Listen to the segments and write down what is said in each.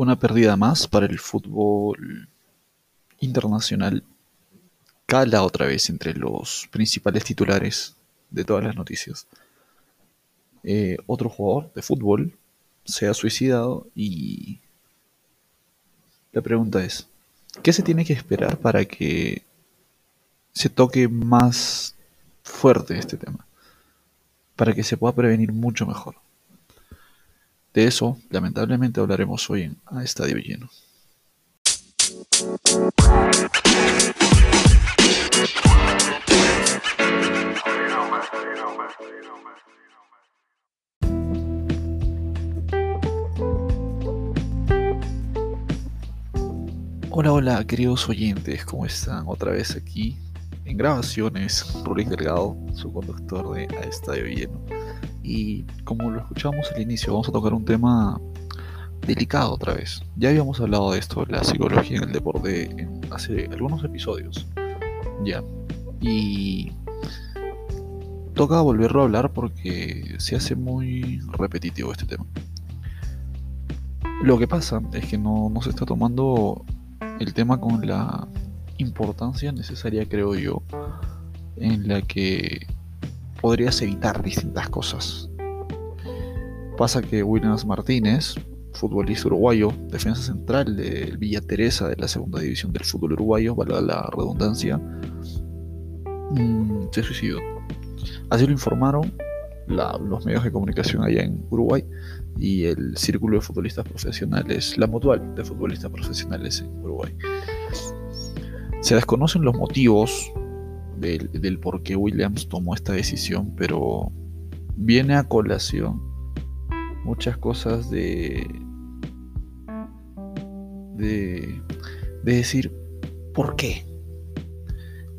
Una pérdida más para el fútbol internacional cala otra vez entre los principales titulares de todas las noticias. Eh, otro jugador de fútbol se ha suicidado y la pregunta es, ¿qué se tiene que esperar para que se toque más fuerte este tema? Para que se pueda prevenir mucho mejor. De eso, lamentablemente, hablaremos hoy en A Estadio Lleno. Hola, hola, queridos oyentes, ¿cómo están? Otra vez aquí en grabaciones, Rulín Delgado, su conductor de A Estadio Lleno. Y como lo escuchamos al inicio, vamos a tocar un tema delicado otra vez. Ya habíamos hablado de esto, la psicología en el deporte, hace algunos episodios. Ya. Y toca volverlo a hablar porque se hace muy repetitivo este tema. Lo que pasa es que no, no se está tomando el tema con la importancia necesaria, creo yo, en la que podrías evitar distintas cosas. Pasa que Williams Martínez, futbolista uruguayo, defensa central del Villa Teresa de la segunda división del fútbol uruguayo, valga la redundancia, mm, se suicidó. Así lo informaron los medios de comunicación allá en Uruguay y el Círculo de Futbolistas Profesionales, la Mutual de Futbolistas Profesionales en Uruguay. Se desconocen los motivos del, por qué Williams tomó esta decisión, pero viene a colación muchas cosas de, de, de decir, ¿por qué?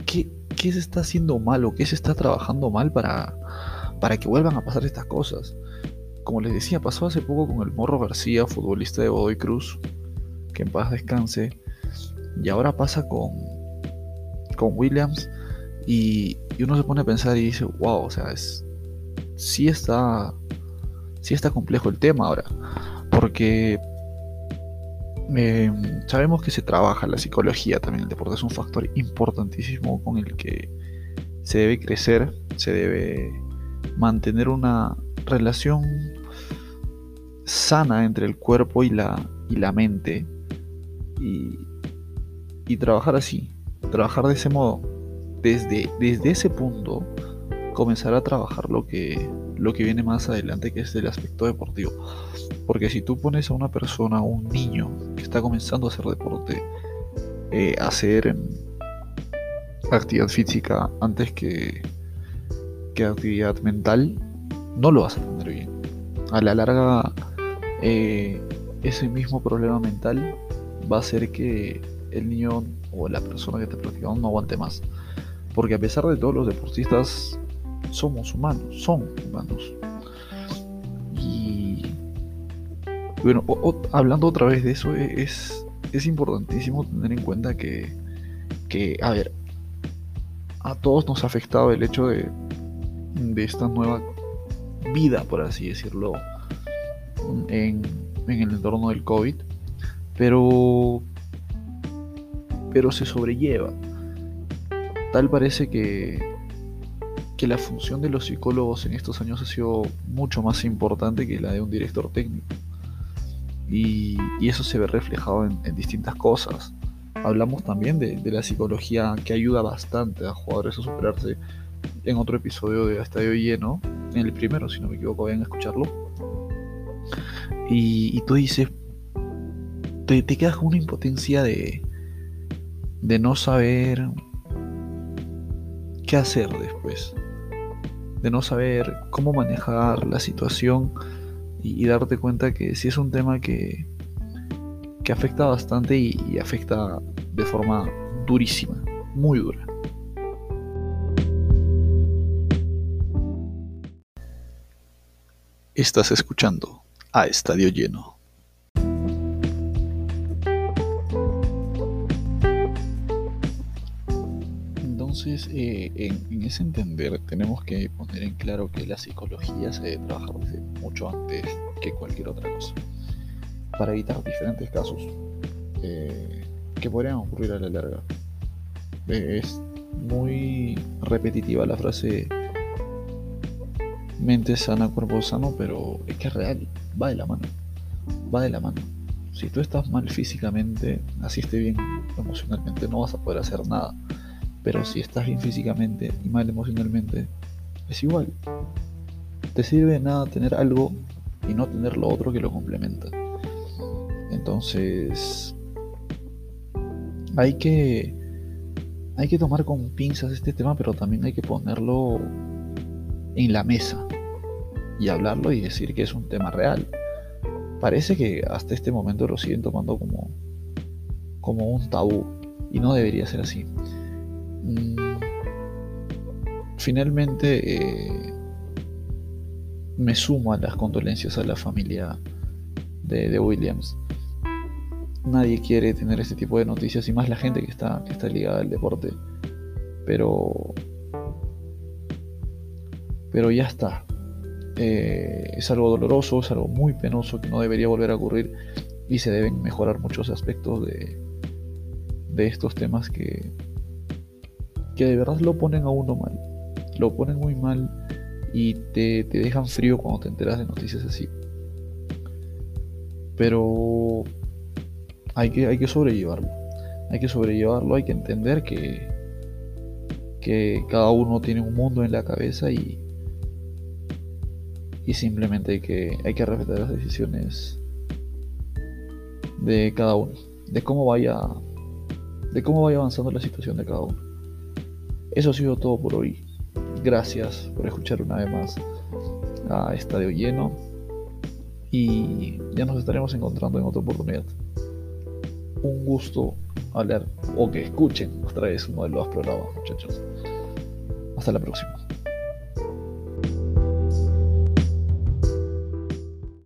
qué? ¿Qué se está haciendo mal o qué se está trabajando mal para, para que vuelvan a pasar estas cosas? Como les decía, pasó hace poco con el Morro García, futbolista de Godoy Cruz, que en paz descanse, y ahora pasa con, con Williams y, uno se pone a pensar y dice, wow, o sea, es, sí, está, sí está complejo el tema ahora. Porque em, sabemos que se trabaja la psicología también. El deporte es un factor importantísimo con el que se debe crecer, se debe mantener una relación sana entre el cuerpo y la, y la mente. Y, y trabajar así, trabajar de ese modo desde, desde ese punto comenzar a trabajar lo que, lo que viene más adelante, que es el aspecto deportivo. Porque si tú pones a una persona, un niño que está comenzando a hacer deporte, eh, a hacer actividad física antes que, que actividad mental, no lo vas a tener bien. A la larga, eh, ese mismo problema mental va a hacer que el niño o la persona que está practicando no aguante más. Porque a pesar de todo, los deportistas somos humanos, son humanos. Y bueno, hablando otra vez de eso, e, es, es importantísimo tener en cuenta que, que, a ver, a todos nos ha afectado el hecho de, de esta nueva vida, por así decirlo, en, en el entorno del COVID. Pero, pero se sobrelleva Tal parece que, que la función de los psicólogos en estos años ha sido mucho más importante que la de un director técnico. Y, eso se ve reflejado en, distintas cosas. Hablamos también de, la psicología que ayuda bastante a jugadores a superarse en otro episodio de Estadio Lleno, en el primero, si no me equivoco, vayan a escucharlo. Y, tú dices, te, te, quedas con una impotencia de, de no saber qué hacer después, de no saber cómo manejar la situación y, darte cuenta que si es un tema que, que afecta bastante y, afecta de forma durísima, muy dura. Estás escuchando a Estadio Lleno. Entonces, eh, en, ese entender, tenemos que poner en claro que la psicología se debe trabajar desde mucho antes que cualquier otra cosa. para evitar diferentes casos eh, que podrían ocurrir a la larga. Es muy repetitiva la frase mente sana, cuerpo sano, pero es que es real, va de la mano, va de la mano. Si tú estás mal físicamente, así esté bien emocionalmente, no vas a poder hacer nada. Pero si estás bien físicamente y mal emocionalmente, es igual. Te sirve de nada tener algo y no tener lo otro que lo complementa. Entonces, hay que hay que tomar con pinzas este tema, pero también hay que ponerlo en la mesa y hablarlo y decir que es un tema real. Parece que hasta este momento lo siguen tomando como, como un tabú y no debería ser así. Finalmente eh, me sumo a las condolencias a la familia de, de, Williams. Nadie quiere tener este tipo de noticias y más la gente que está, que está ligada al deporte. Pero pero ya está. Eh, es algo doloroso, es algo muy penoso que no debería volver a ocurrir y se deben mejorar muchos aspectos de, de estos temas que, que de verdad lo ponen a uno mal. Lo ponen muy mal y te, te dejan frío cuando te enteras de noticias así. Pero hay que, hay que sobrellevarlo. Hay que sobrellevarlo, hay que entender que, que cada uno tiene un mundo en la cabeza y, y simplemente hay que, hay que respetar las decisiones de cada uno, de cómo vaya, de cómo vaya avanzando la situación de cada uno. Eso ha sido todo por hoy. Gracias por escuchar una vez más a Estadio Lleno y ya nos estaremos encontrando en otra oportunidad. Un gusto hablar o que escuchen otra vez uno de los programas, muchachos. Hasta la próxima.